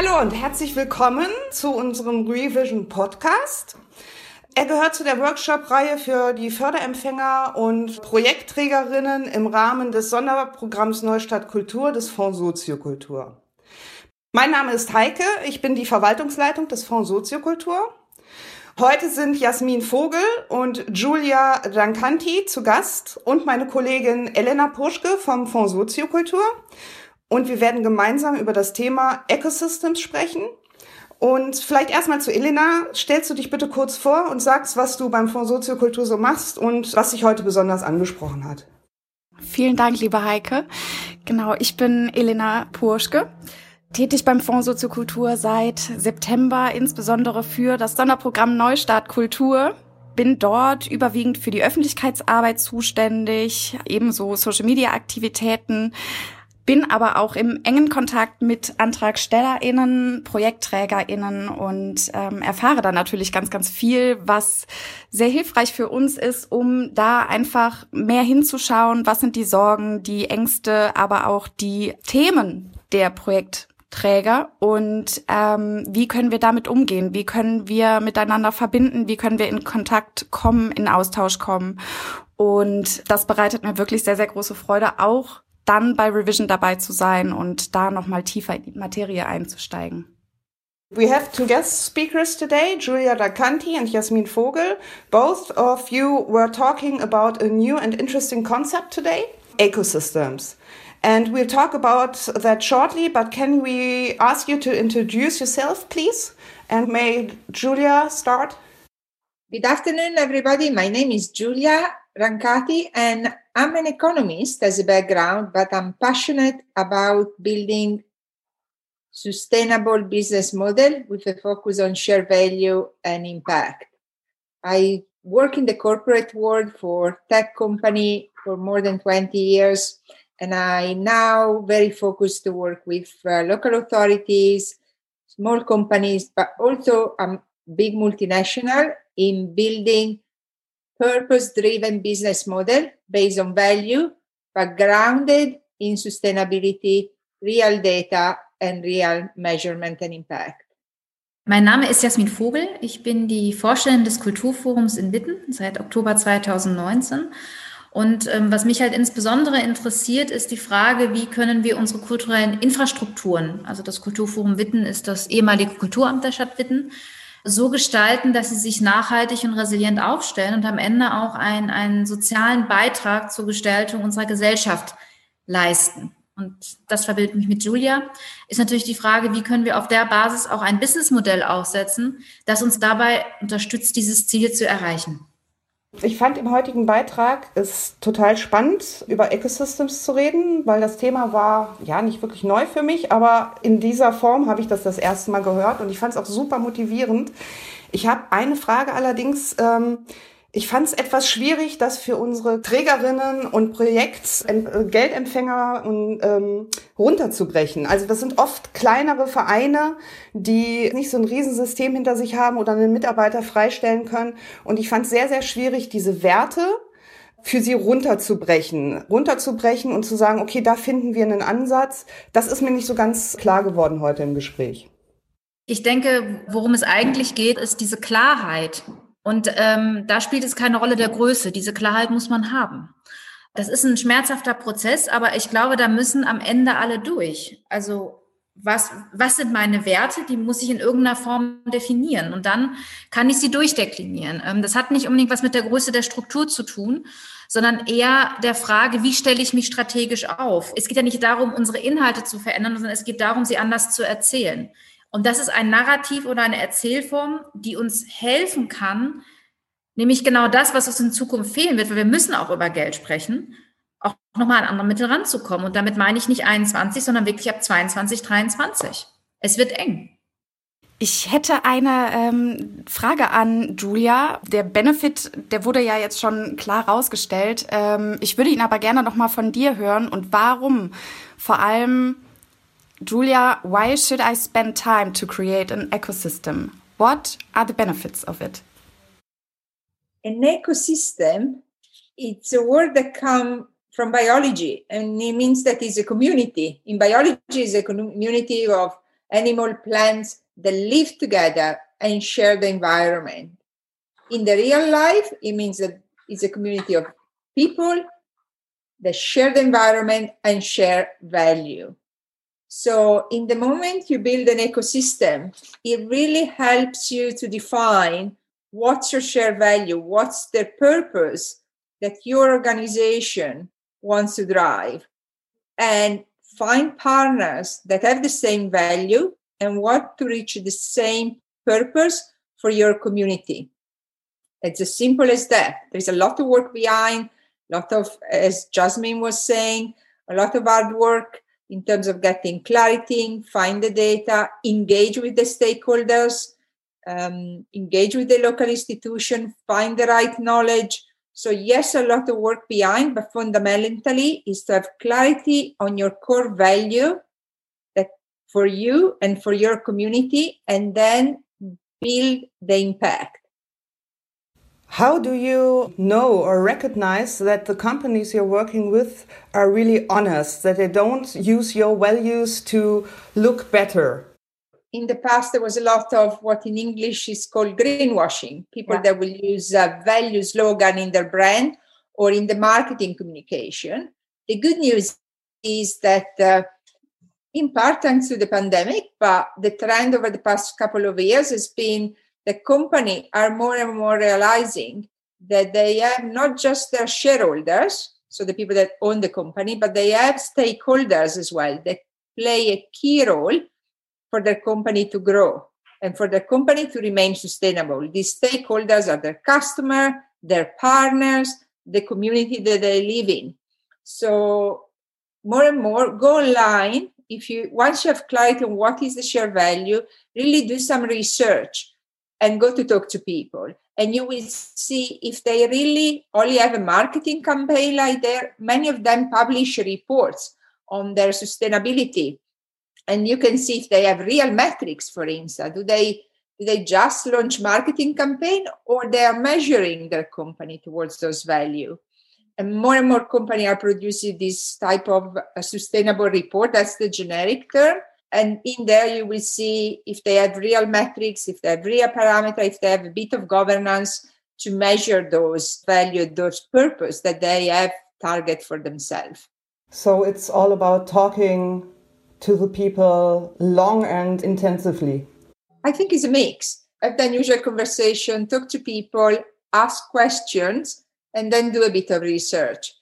Hallo und herzlich willkommen zu unserem Revision Podcast. Er gehört zu der Workshop-Reihe für die Förderempfänger und Projektträgerinnen im Rahmen des Sonderprogramms Neustadt Kultur des Fonds Soziokultur. Mein Name ist Heike, ich bin die Verwaltungsleitung des Fonds Soziokultur. Heute sind Jasmin Vogel und Julia Dancanti zu Gast und meine Kollegin Elena Puschke vom Fonds Soziokultur. Und wir werden gemeinsam über das Thema Ecosystems sprechen. Und vielleicht erstmal zu Elena. Stellst du dich bitte kurz vor und sagst, was du beim Fonds Soziokultur so machst und was dich heute besonders angesprochen hat. Vielen Dank, liebe Heike. Genau, ich bin Elena Purschke. Tätig beim Fonds Soziokultur seit September, insbesondere für das Sonderprogramm Neustart Kultur. Bin dort überwiegend für die Öffentlichkeitsarbeit zuständig, ebenso Social-Media-Aktivitäten, bin aber auch im engen Kontakt mit AntragstellerInnen, ProjektträgerInnen und ähm, erfahre dann natürlich ganz, ganz viel, was sehr hilfreich für uns ist, um da einfach mehr hinzuschauen, was sind die Sorgen, die Ängste, aber auch die Themen der Projektträger und ähm, wie können wir damit umgehen? Wie können wir miteinander verbinden? Wie können wir in Kontakt kommen, in Austausch kommen? Und das bereitet mir wirklich sehr, sehr große Freude, auch dann bei Revision dabei zu sein und da nochmal tiefer in die Materie einzusteigen. We have two guest speakers today, Julia Dacanti and Jasmin Vogel. Both of you were talking about a new and interesting concept today, ecosystems. And we'll talk about that shortly, but can we ask you to introduce yourself, please? And may Julia start? Good afternoon, everybody. My name is Julia Rancati, and I'm an economist as a background, but I'm passionate about building sustainable business model with a focus on share value and impact. I work in the corporate world for tech company for more than 20 years and I now very focused to work with uh, local authorities, small companies, but also a um, big multinational in building purpose driven business model based on value, but grounded in sustainability, real data and real measurement and impact. Mein Name ist Jasmin Vogel. Ich bin die Vorstellerin des Kulturforums in Witten seit Oktober 2019. Und ähm, was mich halt insbesondere interessiert, ist die Frage, wie können wir unsere kulturellen Infrastrukturen, also das Kulturforum Witten ist das ehemalige Kulturamt der Stadt Witten, so gestalten, dass sie sich nachhaltig und resilient aufstellen und am Ende auch einen, einen sozialen Beitrag zur Gestaltung unserer Gesellschaft leisten. Und das verbindet mich mit Julia, ist natürlich die Frage, wie können wir auf der Basis auch ein Businessmodell aufsetzen, das uns dabei unterstützt, dieses Ziel zu erreichen. Ich fand im heutigen Beitrag es total spannend, über Ecosystems zu reden, weil das Thema war ja nicht wirklich neu für mich, aber in dieser Form habe ich das das erste Mal gehört und ich fand es auch super motivierend. Ich habe eine Frage allerdings. Ähm, ich fand es etwas schwierig, das für unsere Trägerinnen und Projektgeldempfänger ähm, runterzubrechen. Also das sind oft kleinere Vereine, die nicht so ein Riesensystem hinter sich haben oder einen Mitarbeiter freistellen können. Und ich fand es sehr, sehr schwierig, diese Werte für sie runterzubrechen, runterzubrechen und zu sagen, okay, da finden wir einen Ansatz. Das ist mir nicht so ganz klar geworden heute im Gespräch. Ich denke, worum es eigentlich geht, ist diese Klarheit. Und ähm, da spielt es keine Rolle der Größe. Diese Klarheit muss man haben. Das ist ein schmerzhafter Prozess, aber ich glaube, da müssen am Ende alle durch. Also was, was sind meine Werte? Die muss ich in irgendeiner Form definieren und dann kann ich sie durchdeklinieren. Ähm, das hat nicht unbedingt was mit der Größe der Struktur zu tun, sondern eher der Frage, wie stelle ich mich strategisch auf? Es geht ja nicht darum, unsere Inhalte zu verändern, sondern es geht darum, sie anders zu erzählen. Und das ist ein Narrativ oder eine Erzählform, die uns helfen kann, nämlich genau das, was uns in Zukunft fehlen wird, weil wir müssen auch über Geld sprechen, auch nochmal an andere Mittel ranzukommen. Und damit meine ich nicht 21, sondern wirklich ab 22, 23. Es wird eng. Ich hätte eine ähm, Frage an Julia. Der Benefit, der wurde ja jetzt schon klar rausgestellt. Ähm, ich würde ihn aber gerne noch mal von dir hören und warum vor allem Julia, why should I spend time to create an ecosystem? What are the benefits of it? An ecosystem, it's a word that comes from biology, and it means that it's a community. In biology, it's a community of animal, plants that live together and share the environment. In the real life, it means that it's a community of people that share the environment and share value. So, in the moment you build an ecosystem, it really helps you to define what's your shared value, what's the purpose that your organization wants to drive, and find partners that have the same value and want to reach the same purpose for your community. It's as simple as that. There's a lot of work behind, a lot of, as Jasmine was saying, a lot of hard work in terms of getting clarity, find the data, engage with the stakeholders, um, engage with the local institution, find the right knowledge. So, yes, a lot of work behind, but fundamentally is to have clarity on your core value that for you and for your community, and then build the impact. How do you know or recognize that the companies you're working with are really honest, that they don't use your values to look better? In the past, there was a lot of what in English is called greenwashing people yeah. that will use a value slogan in their brand or in the marketing communication. The good news is that, uh, in part thanks to the pandemic, but the trend over the past couple of years has been the company are more and more realizing that they have not just their shareholders, so the people that own the company, but they have stakeholders as well that play a key role for their company to grow and for their company to remain sustainable. These stakeholders are their customer, their partners, the community that they live in. So more and more go online. If you once you have clarity on what is the share value, really do some research and go to talk to people. And you will see if they really only have a marketing campaign like there many of them publish reports on their sustainability. And you can see if they have real metrics for instance. Do they do they just launch marketing campaign or they are measuring their company towards those value? And more and more companies are producing this type of uh, sustainable report. That's the generic term and in there you will see if they have real metrics if they have real parameter if they have a bit of governance to measure those value those purpose that they have target for themselves. So it's all about talking to the people long and intensively. I think it's a mix. Have the unusual conversation talk to people ask questions and then do a bit of research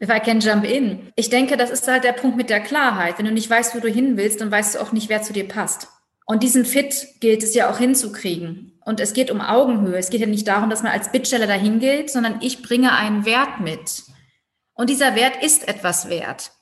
If I can jump in. Ich denke, das ist halt der Punkt mit der Klarheit. Wenn du nicht weißt, wo du hin willst, dann weißt du auch nicht, wer zu dir passt. Und diesen Fit gilt es ja auch hinzukriegen. Und es geht um Augenhöhe. Es geht ja nicht darum, dass man als Bittsteller dahin gilt, sondern ich bringe einen Wert mit. Und dieser Wert ist etwas wert.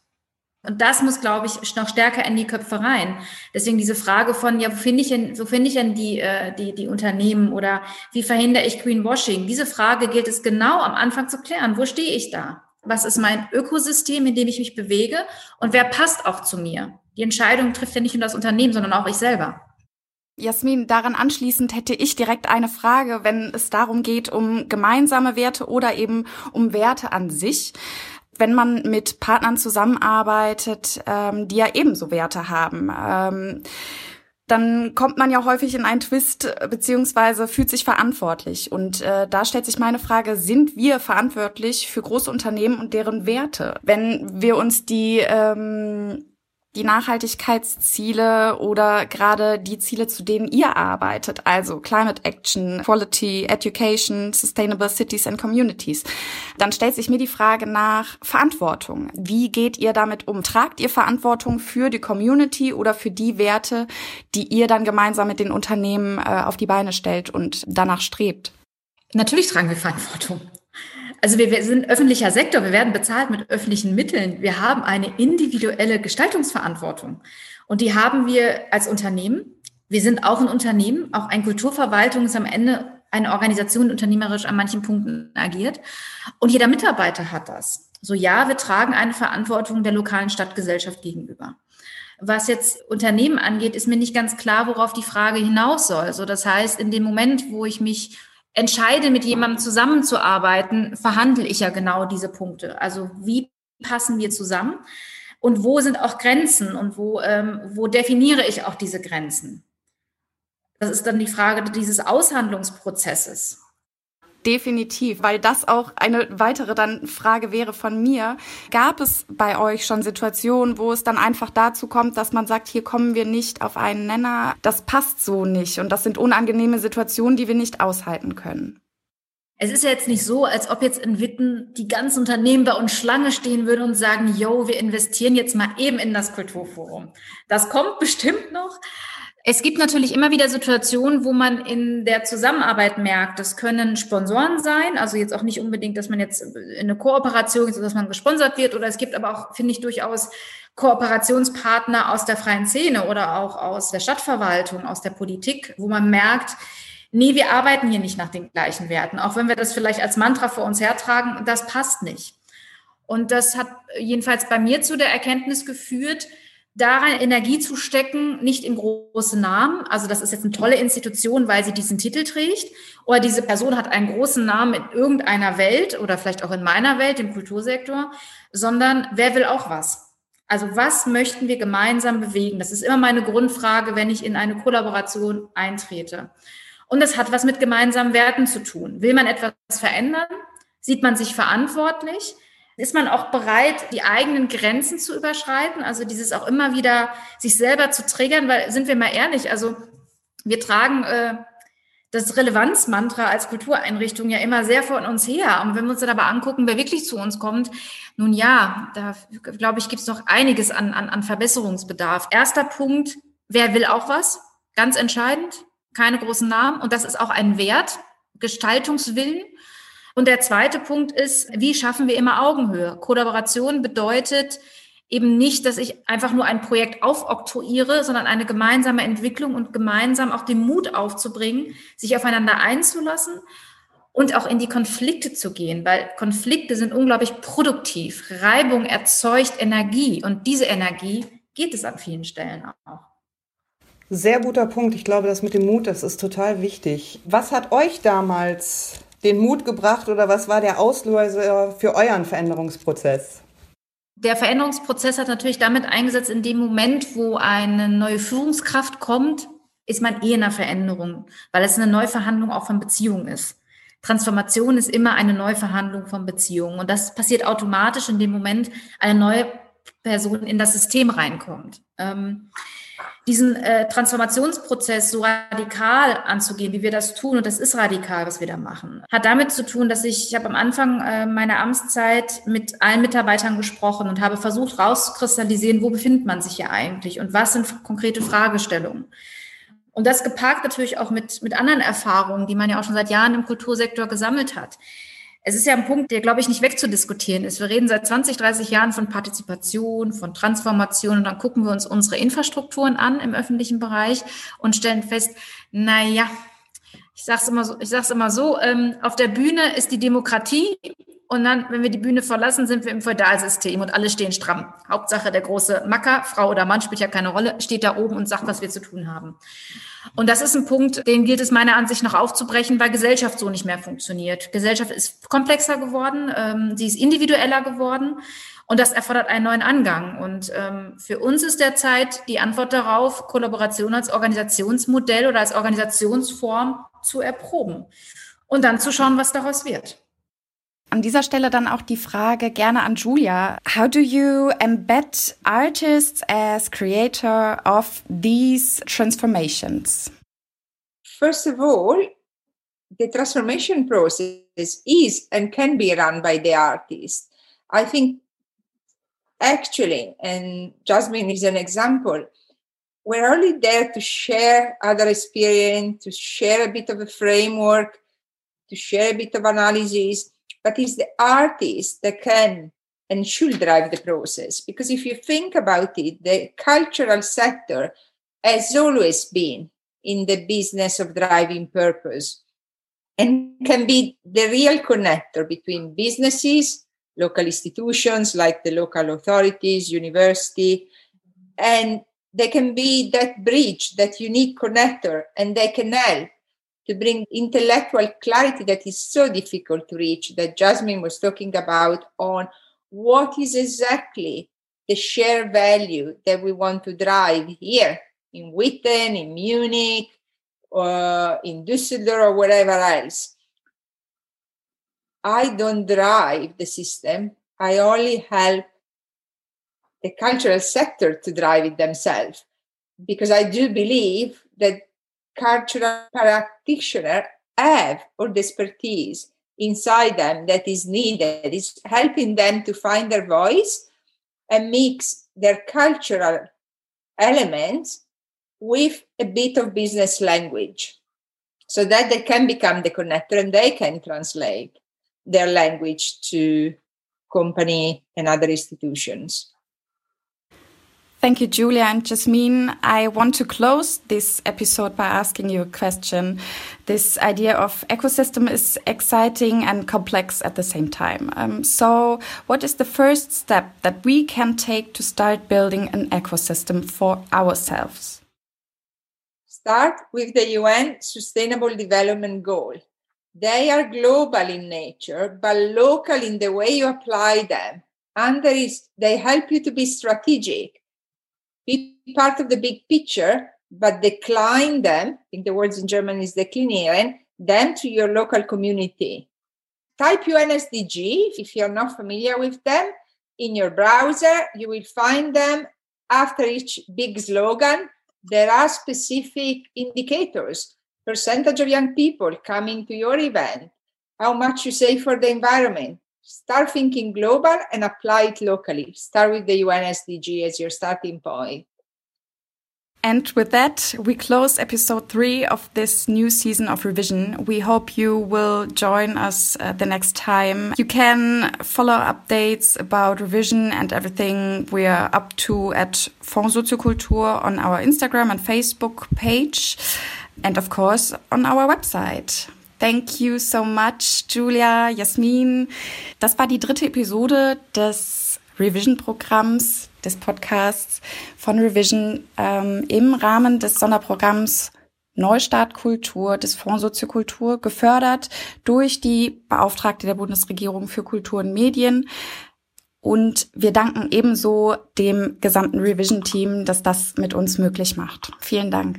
Und das muss, glaube ich, noch stärker in die Köpfe rein. Deswegen diese Frage von, ja, wo finde ich denn, wo finde ich denn die, äh, die, die Unternehmen oder wie verhindere ich Greenwashing? Diese Frage gilt es genau am Anfang zu klären. Wo stehe ich da? Was ist mein Ökosystem, in dem ich mich bewege und wer passt auch zu mir. Die Entscheidung trifft ja nicht nur das Unternehmen, sondern auch ich selber. Jasmin, daran anschließend hätte ich direkt eine Frage, wenn es darum geht, um gemeinsame Werte oder eben um Werte an sich. Wenn man mit Partnern zusammenarbeitet, ähm, die ja ebenso Werte haben. Ähm, dann kommt man ja häufig in einen Twist äh, beziehungsweise fühlt sich verantwortlich. Und äh, da stellt sich meine Frage, sind wir verantwortlich für große Unternehmen und deren Werte? Wenn wir uns die ähm, die Nachhaltigkeitsziele oder gerade die Ziele, zu denen ihr arbeitet, also Climate Action, Quality, Education, Sustainable Cities and Communities, dann stellt sich mir die Frage nach Verantwortung. Wie geht ihr damit um? Tragt ihr Verantwortung für die Community oder für die Werte, die ihr dann gemeinsam mit den Unternehmen äh, auf die Beine stellt und danach strebt? Natürlich tragen wir Verantwortung. Also wir, sind öffentlicher Sektor, wir werden bezahlt mit öffentlichen Mitteln. Wir haben eine individuelle Gestaltungsverantwortung. Und die haben wir als Unternehmen. Wir sind auch ein Unternehmen, auch ein Kulturverwaltung ist am Ende eine Organisation, unternehmerisch an manchen Punkten agiert. Und jeder Mitarbeiter hat das. So ja, wir tragen eine Verantwortung der lokalen Stadtgesellschaft gegenüber. Was jetzt Unternehmen angeht, ist mir nicht ganz klar, worauf die Frage hinaus soll. So, das heißt, in dem Moment, wo ich mich entscheide, mit jemandem zusammenzuarbeiten, verhandle ich ja genau diese Punkte. Also wie passen wir zusammen? Und wo sind auch Grenzen und wo, ähm, wo definiere ich auch diese Grenzen? Das ist dann die Frage dieses Aushandlungsprozesses. Definitiv, weil das auch eine weitere dann Frage wäre von mir. Gab es bei euch schon Situationen, wo es dann einfach dazu kommt, dass man sagt, hier kommen wir nicht auf einen Nenner, das passt so nicht und das sind unangenehme Situationen, die wir nicht aushalten können? Es ist ja jetzt nicht so, als ob jetzt in Witten die ganzen Unternehmen bei uns Schlange stehen würden und sagen, yo, wir investieren jetzt mal eben in das Kulturforum. Das kommt bestimmt noch. Es gibt natürlich immer wieder Situationen, wo man in der Zusammenarbeit merkt, das können Sponsoren sein, also jetzt auch nicht unbedingt, dass man jetzt in eine Kooperation ist, dass man gesponsert wird, oder es gibt aber auch, finde ich, durchaus Kooperationspartner aus der freien Szene oder auch aus der Stadtverwaltung, aus der Politik, wo man merkt, nee, wir arbeiten hier nicht nach den gleichen Werten, auch wenn wir das vielleicht als Mantra vor uns hertragen, das passt nicht. Und das hat jedenfalls bei mir zu der Erkenntnis geführt, daran Energie zu stecken, nicht in große Namen. Also das ist jetzt eine tolle Institution, weil sie diesen Titel trägt. Oder diese Person hat einen großen Namen in irgendeiner Welt oder vielleicht auch in meiner Welt, im Kultursektor, sondern wer will auch was? Also was möchten wir gemeinsam bewegen? Das ist immer meine Grundfrage, wenn ich in eine Kollaboration eintrete. Und das hat was mit gemeinsamen Werten zu tun. Will man etwas verändern? Sieht man sich verantwortlich? Ist man auch bereit, die eigenen Grenzen zu überschreiten? Also dieses auch immer wieder sich selber zu triggern, weil sind wir mal ehrlich, also wir tragen äh, das Relevanzmantra als Kultureinrichtung ja immer sehr von uns her. Und wenn wir uns dann aber angucken, wer wirklich zu uns kommt, nun ja, da glaube ich, gibt es noch einiges an, an, an Verbesserungsbedarf. Erster Punkt, wer will auch was? Ganz entscheidend, keine großen Namen. Und das ist auch ein Wert, Gestaltungswillen. Und der zweite Punkt ist, wie schaffen wir immer Augenhöhe? Kollaboration bedeutet eben nicht, dass ich einfach nur ein Projekt aufoktroyiere, sondern eine gemeinsame Entwicklung und gemeinsam auch den Mut aufzubringen, sich aufeinander einzulassen und auch in die Konflikte zu gehen, weil Konflikte sind unglaublich produktiv. Reibung erzeugt Energie und diese Energie geht es an vielen Stellen auch. Sehr guter Punkt. Ich glaube, das mit dem Mut, das ist total wichtig. Was hat euch damals den Mut gebracht oder was war der Auslöser für euren Veränderungsprozess? Der Veränderungsprozess hat natürlich damit eingesetzt, in dem Moment, wo eine neue Führungskraft kommt, ist man eh in einer Veränderung, weil es eine Neuverhandlung auch von Beziehungen ist. Transformation ist immer eine Neuverhandlung von Beziehungen. Und das passiert automatisch in dem Moment, eine neue Person in das System reinkommt. Ähm, diesen äh, Transformationsprozess so radikal anzugehen, wie wir das tun, und das ist radikal, was wir da machen, hat damit zu tun, dass ich, ich habe am Anfang äh, meiner Amtszeit mit allen Mitarbeitern gesprochen und habe versucht rauszukristallisieren, wo befindet man sich hier eigentlich und was sind konkrete Fragestellungen. Und das geparkt natürlich auch mit, mit anderen Erfahrungen, die man ja auch schon seit Jahren im Kultursektor gesammelt hat es ist ja ein Punkt, der, glaube ich, nicht wegzudiskutieren ist. Wir reden seit 20, 30 Jahren von Partizipation, von Transformation und dann gucken wir uns unsere Infrastrukturen an im öffentlichen Bereich und stellen fest, na ja, ich sag's immer so, ich sag's immer so, ähm, auf der Bühne ist die Demokratie und dann, wenn wir die Bühne verlassen, sind wir im Feudalsystem und alle stehen stramm. Hauptsache der große Macker, Frau oder Mann spielt ja keine Rolle, steht da oben und sagt, was wir zu tun haben. Und das ist ein Punkt, den gilt es meiner Ansicht nach aufzubrechen, weil Gesellschaft so nicht mehr funktioniert. Gesellschaft ist komplexer geworden, ähm, sie ist individueller geworden und das erfordert einen neuen Angang. Und ähm, für uns ist derzeit die Antwort darauf, Kollaboration als Organisationsmodell oder als Organisationsform zu erproben und dann zu schauen, was daraus wird. An dieser Stelle dann auch die Frage gerne an Julia. How do you embed artists as creator of these transformations? First of all, the transformation process is and can be run by the artist. I think actually, and Jasmine is an example, we're only there to share other experience, to share a bit of a framework, to share a bit of analysis but it's the artist that can and should drive the process. Because if you think about it, the cultural sector has always been in the business of driving purpose and can be the real connector between businesses, local institutions like the local authorities, university, and they can be that bridge, that unique connector, and they can help to bring intellectual clarity that is so difficult to reach that Jasmine was talking about on what is exactly the shared value that we want to drive here in Witten, in Munich, or in Düsseldorf, or wherever else. I don't drive the system. I only help the cultural sector to drive it themselves because I do believe that cultural practitioners have all the expertise inside them that is needed. Is helping them to find their voice and mix their cultural elements with a bit of business language so that they can become the connector and they can translate their language to company and other institutions Thank you, Julia and Jasmine. I want to close this episode by asking you a question. This idea of ecosystem is exciting and complex at the same time. Um, so, what is the first step that we can take to start building an ecosystem for ourselves? Start with the UN Sustainable Development Goal. They are global in nature, but local in the way you apply them. And there is, they help you to be strategic be part of the big picture, but decline them, I think the words in German is deklinieren, them to your local community. Type UNSDG if you're not familiar with them in your browser. You will find them after each big slogan. There are specific indicators percentage of young people coming to your event, how much you save for the environment, start thinking global and apply it locally. Start with the UN SDG as your starting point. And with that, we close episode three of this new season of Revision. We hope you will join us uh, the next time. You can follow updates about Revision and everything we are up to at Fonds Soziokultur on our Instagram and Facebook page. And of course, on our website. Thank you so much, Julia, Jasmin. Das war die dritte Episode des Revision-Programms, des Podcasts von Revision ähm, im Rahmen des Sonderprogramms Neustart Kultur des Fonds Soziokultur, gefördert durch die Beauftragte der Bundesregierung für Kultur und Medien. Und wir danken ebenso dem gesamten Revision-Team, dass das mit uns möglich macht. Vielen Dank.